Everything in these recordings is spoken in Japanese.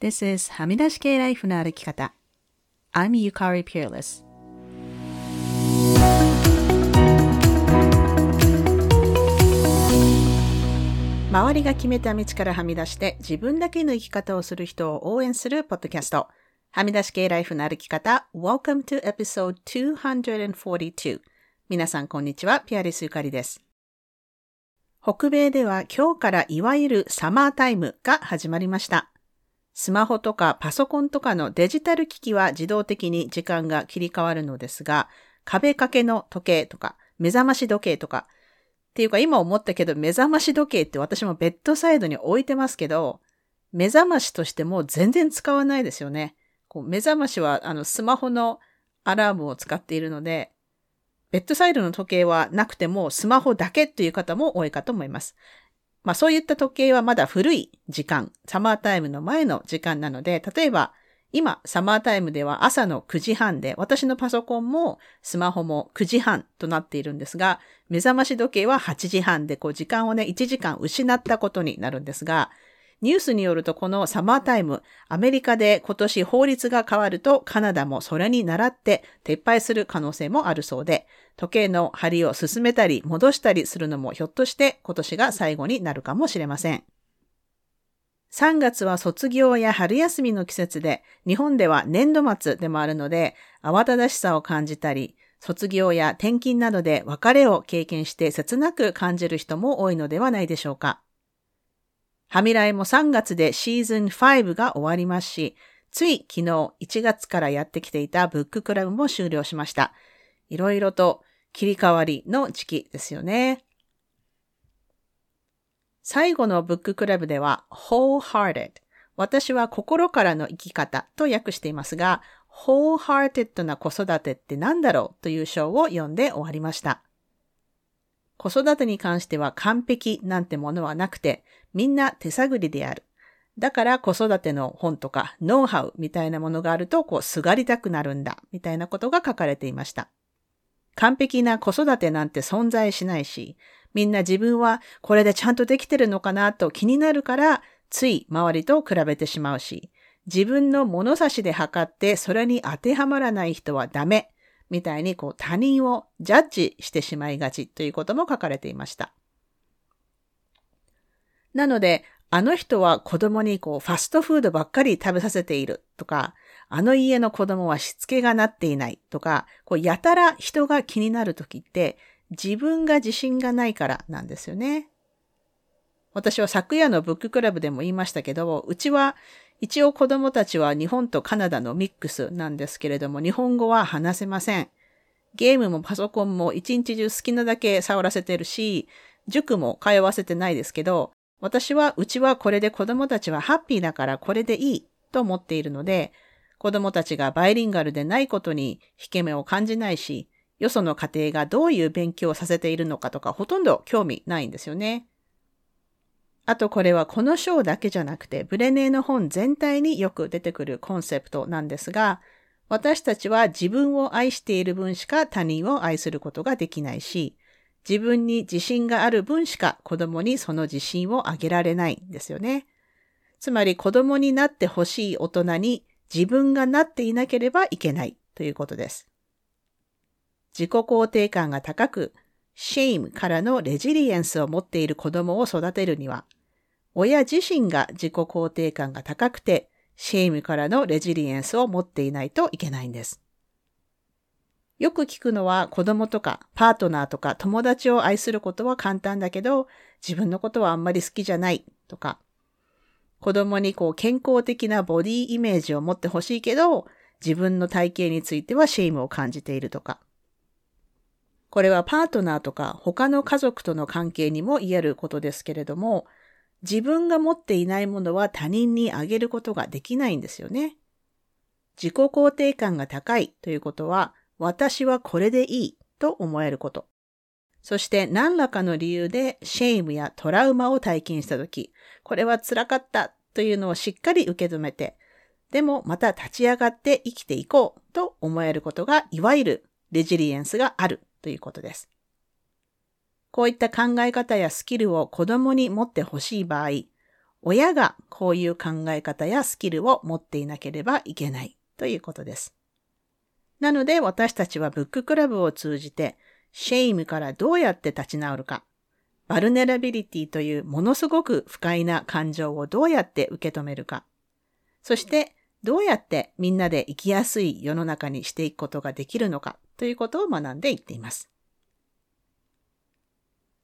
This is はみ出し系ライフの歩き方。I'm Yukari Peerless. 周りが決めた道からはみ出して自分だけの生き方をする人を応援するポッドキャスト。はみ出し系ライフの歩き方。Welcome to episode 242. 皆さんこんにちは。ピアリスゆかりです。北米では今日からいわゆるサマータイムが始まりました。スマホとかパソコンとかのデジタル機器は自動的に時間が切り替わるのですが、壁掛けの時計とか、目覚まし時計とか、っていうか今思ったけど目覚まし時計って私もベッドサイドに置いてますけど、目覚ましとしても全然使わないですよね。こう目覚ましはあのスマホのアラームを使っているので、ベッドサイドの時計はなくてもスマホだけという方も多いかと思います。まあそういった時計はまだ古い時間、サマータイムの前の時間なので、例えば今、サマータイムでは朝の9時半で、私のパソコンもスマホも9時半となっているんですが、目覚まし時計は8時半で、こう時間をね、1時間失ったことになるんですが、ニュースによるとこのサマータイム、アメリカで今年法律が変わるとカナダもそれに倣って撤廃する可能性もあるそうで、時計の針を進めたり戻したりするのもひょっとして今年が最後になるかもしれません。3月は卒業や春休みの季節で、日本では年度末でもあるので、慌ただしさを感じたり、卒業や転勤などで別れを経験して切なく感じる人も多いのではないでしょうか。はみらいも3月でシーズン5が終わりますし、つい昨日1月からやってきていたブッククラブも終了しました。いろいろと切り替わりの時期ですよね。最後のブッククラブでは wholehearted 私は心からの生き方と訳していますが wholehearted な子育てって何だろうという章を読んで終わりました。子育てに関しては完璧なんてものはなくて、みんな手探りである。だから子育ての本とかノウハウみたいなものがあると、こう、すがりたくなるんだ、みたいなことが書かれていました。完璧な子育てなんて存在しないし、みんな自分はこれでちゃんとできてるのかなと気になるから、つい周りと比べてしまうし、自分の物差しで測ってそれに当てはまらない人はダメみたいにこう他人をジャッジしてしまいがちということも書かれていました。なので、あの人は子供にこうファストフードばっかり食べさせているとか、あの家の子供はしつけがなっていないとか、こうやたら人が気になるときって自分が自信がないからなんですよね。私は昨夜のブッククラブでも言いましたけど、うちは一応子供たちは日本とカナダのミックスなんですけれども、日本語は話せません。ゲームもパソコンも一日中好きなだけ触らせてるし、塾も通わせてないですけど、私はうちはこれで子供たちはハッピーだからこれでいいと思っているので、子供たちがバイリンガルでないことに引け目を感じないし、よその家庭がどういう勉強をさせているのかとかほとんど興味ないんですよね。あとこれはこの章だけじゃなくて、ブレネーの本全体によく出てくるコンセプトなんですが、私たちは自分を愛している分しか他人を愛することができないし、自分に自信がある分しか子供にその自信をあげられないんですよね。つまり子供になってほしい大人に自分がなっていなければいけないということです。自己肯定感が高く、 shame からのレジリエンスを持っている子供を育てるには、親自身が自己肯定感が高くて、 shame からのレジリエンスを持っていないといけないんです。よく聞くのは子供とかパートナーとか友達を愛することは簡単だけど、自分のことはあんまり好きじゃないとか、子供にこう健康的なボディイメージを持ってほしいけど、自分の体型については shame を感じているとか。これはパートナーとか他の家族との関係にも言えることですけれども、自分が持っていないものは他人にあげることができないんですよね。自己肯定感が高いということは、私はこれでいいと思えること。そして何らかの理由で shame やトラウマを体験したとき、これは辛かったというのをしっかり受け止めて、でもまた立ち上がって生きていこうと思えることが、いわゆるレジリエンスがあるということです。こういった考え方やスキルを子供に持ってほしい場合、親がこういう考え方やスキルを持っていなければいけないということです。なので私たちはブッククラブを通じて、 shame からどうやって立ち直るか、 vulnerability というものすごく不快な感情をどうやって受け止めるか、そしてどうやってみんなで生きやすい世の中にしていくことができるのかということを学んでいっています。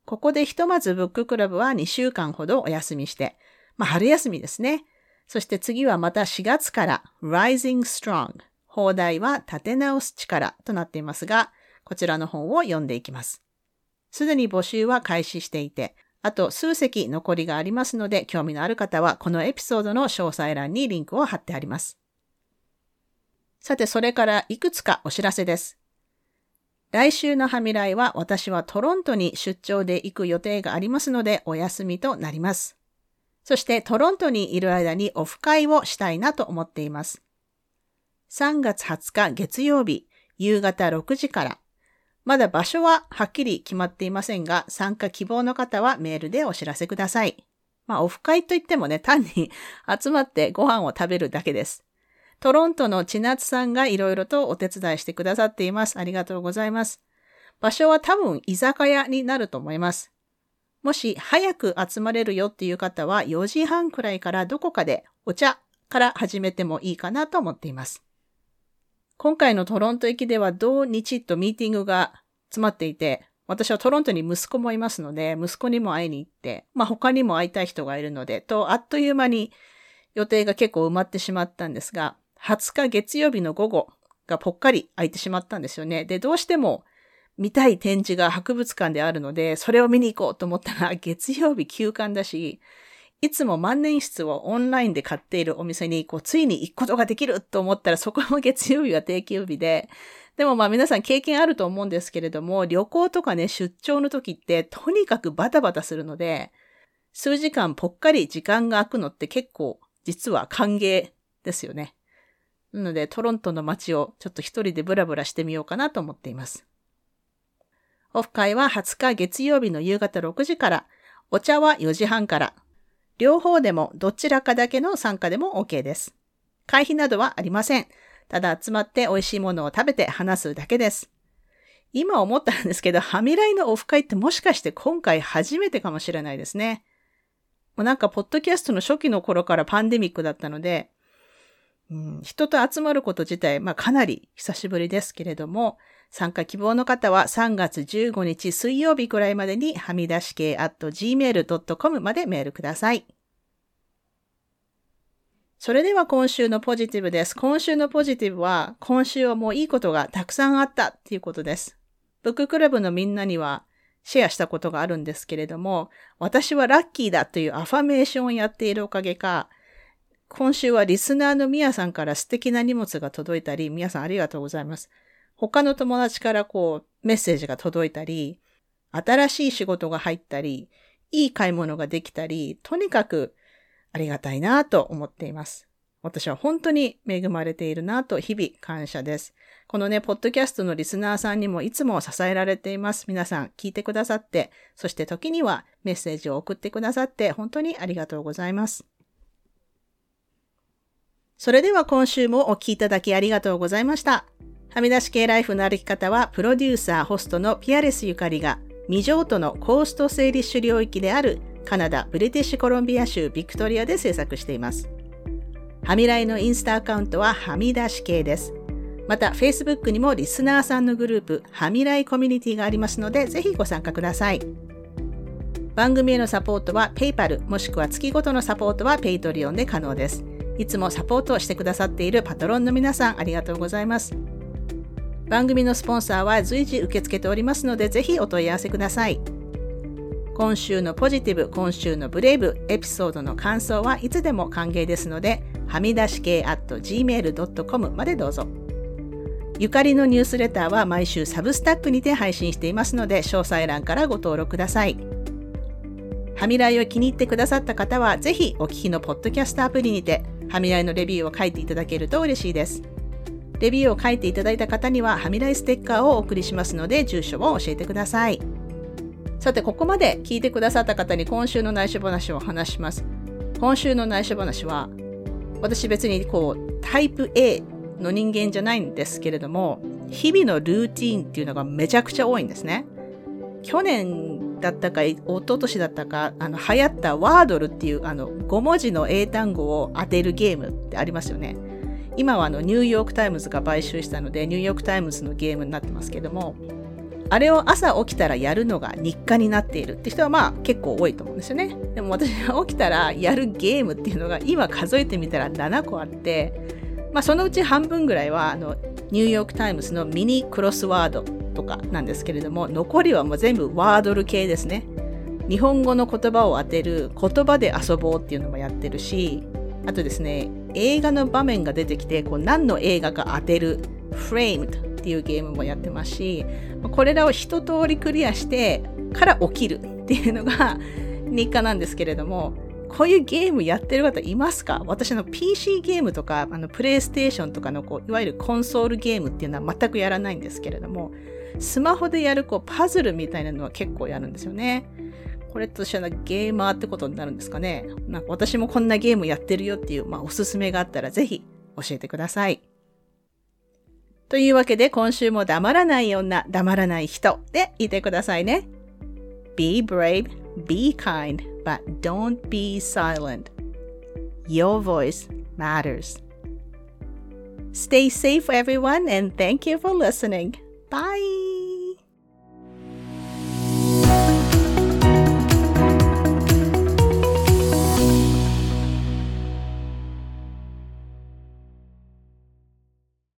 ここでひとまずブッククラブは2週間ほどお休みして、まあ春休みですね。そして次はまた4月から Rising Strong 放題は立て直す力となっていますが、こちらの本を読んでいきます。すでに募集は開始していて、あと数席残りがありますので、興味のある方はこのエピソードの詳細欄にリンクを貼ってあります。さて、それからいくつかお知らせです。来週のハミライは私はトロントに出張で行く予定がありますのでお休みとなります。そしてトロントにいる間にオフ会をしたいなと思っています。3月20日月曜日夕方6時からまだ場所ははっきり決まっていませんが、参加希望の方はメールでお知らせください。まあ、オフ会といってもね、単に集まってご飯を食べるだけです。トロントの千夏さんがいろいろとお手伝いしてくださっています。ありがとうございます。場所は多分居酒屋になると思います。もし早く集まれるよっていう方は4時半くらいからどこかでお茶から始めてもいいかなと思っています。今回のトロント行きでは同日とミーティングが詰まっていて、私はトロントに息子もいますので、息子にも会いに行って、まあ他にも会いたい人がいるので、と、あっという間に予定が結構埋まってしまったんですが、20日月曜日の午後がぽっかり空いてしまったんですよね。で、どうしても見たい展示が博物館であるので、それを見に行こうと思ったら、月曜日休館だし、いつも万年筆をオンラインで買っているお店に、こう、ついに行くことができると思ったら、そこも月曜日は定休日で、でもまあ皆さん経験あると思うんですけれども、旅行とかね、出張の時ってとにかくバタバタするので、数時間ぽっかり時間が空くのって結構実は歓迎ですよね。なのでトロントの街をちょっと一人でブラブラしてみようかなと思っています。オフ会は20日月曜日の夕方6時から、お茶は4時半から、両方でもどちらかだけの参加でも OK です。会費などはありません。ただ集まって美味しいものを食べて話すだけです。今思ったんですけど、はみらいのオフ会ってもしかして今回初めてかもしれないですね。もうなんか、ポッドキャストの初期の頃からパンデミックだったので、うん、人と集まること自体、まあかなり久しぶりですけれども、参加希望の方は3月15日水曜日くらいまでにはみ出し系 at gmail.com までメールください。それでは今週のポジティブです。今週のポジティブは、今週はもういいことがたくさんあったっていうことです。ブッククラブのみんなにはシェアしたことがあるんですけれども、私はラッキーだというアファメーションをやっているおかげか、今週はリスナーのミヤさんから素敵な荷物が届いたり、ミヤさんありがとうございます。他の友達からこうメッセージが届いたり、新しい仕事が入ったり、いい買い物ができたり、とにかくありがたいなと思っています。私は本当に恵まれているなと日々感謝です。このね、ポッドキャストのリスナーさんにもいつも支えられています。皆さん聞いてくださって、そして時にはメッセージを送ってくださって本当にありがとうございます。それでは今週もお聴きいただきありがとうございました。はみ出し系ライフの歩き方は、プロデューサー、ホストのピアレスゆかりが、未譲渡のコースト整理主領域であるカナダ・ブリティッシュコロンビア州ビクトリアで制作しています。はみらいのインスタアカウントははみ出し系です。また、Facebook にもリスナーさんのグループ、はみらいコミュニティがありますので、ぜひご参加ください。番組へのサポートは PayPal もしくは月ごとのサポートは Patreon で可能です。いつもサポートをしてくださっているパトロンの皆さんありがとうございます。番組のスポンサーは随時受け付けておりますので、ぜひお問い合わせください。今週のポジティブ、今週のブレイブ、エピソードの感想はいつでも歓迎ですので、はみ出し系 at gmail.com までどうぞ。ゆかりのニュースレターは毎週サブスタックにて配信していますので、詳細欄からご登録ください。はみらいを気に入ってくださった方は、ぜひお聞きのポッドキャストアプリにて、はみらいのレビューを書いていただけると嬉しいです。レビューを書いていただいた方には、はみらいステッカーをお送りしますので、住所を教えてください。さて、ここまで聞いてくださった方に今週の内緒話を話します。今週の内緒話は、私別にこう、タイプ A の人間じゃないんですけれども、日々のルーティーンっていうのがめちゃくちゃ多いんですね。去年だったか、一昨年だったか、あの、流行った Wordle っていう、あの、5文字の英単語を当てるゲームってありますよね。今はあの、ニューヨークタイムズが買収したので、ニューヨークタイムズのゲームになってますけども、あれを朝起きたらやるのが日課になっているって人はまあ結構多いと思うんですよね。でも私が起きたらやるゲームっていうのが今数えてみたら7個あって、まあそのうち半分ぐらいはあのニューヨークタイムズのミニクロスワードとかなんですけれども、残りはもう全部 Wordle 系ですね。日本語の言葉を当てる言葉で遊ぼうっていうのもやってるし、あとですね、映画の場面が出てきて、こう何の映画か当てる framed っていうゲームもやってますし、これらを一通りクリアしてから起きるっていうのが 日課なんですけれども、こういうゲームやってる方いますか？私の PC ゲームとか、あの、プレイステーションとかの、こう、いわゆるコンソールゲームっていうのは全くやらないんですけれども、スマホでやる、こう、パズルみたいなのは結構やるんですよね。これとしてはゲーマーってことになるんですかね。なんか私もこんなゲームやってるよっていう、まあ、おすすめがあったらぜひ教えてください。というわけで今週も黙らない女、黙らない人でいてくださいね。Be brave, be kind, but don't be silent. Your voice matters. Stay safe, everyone, and thank you for listening. Bye.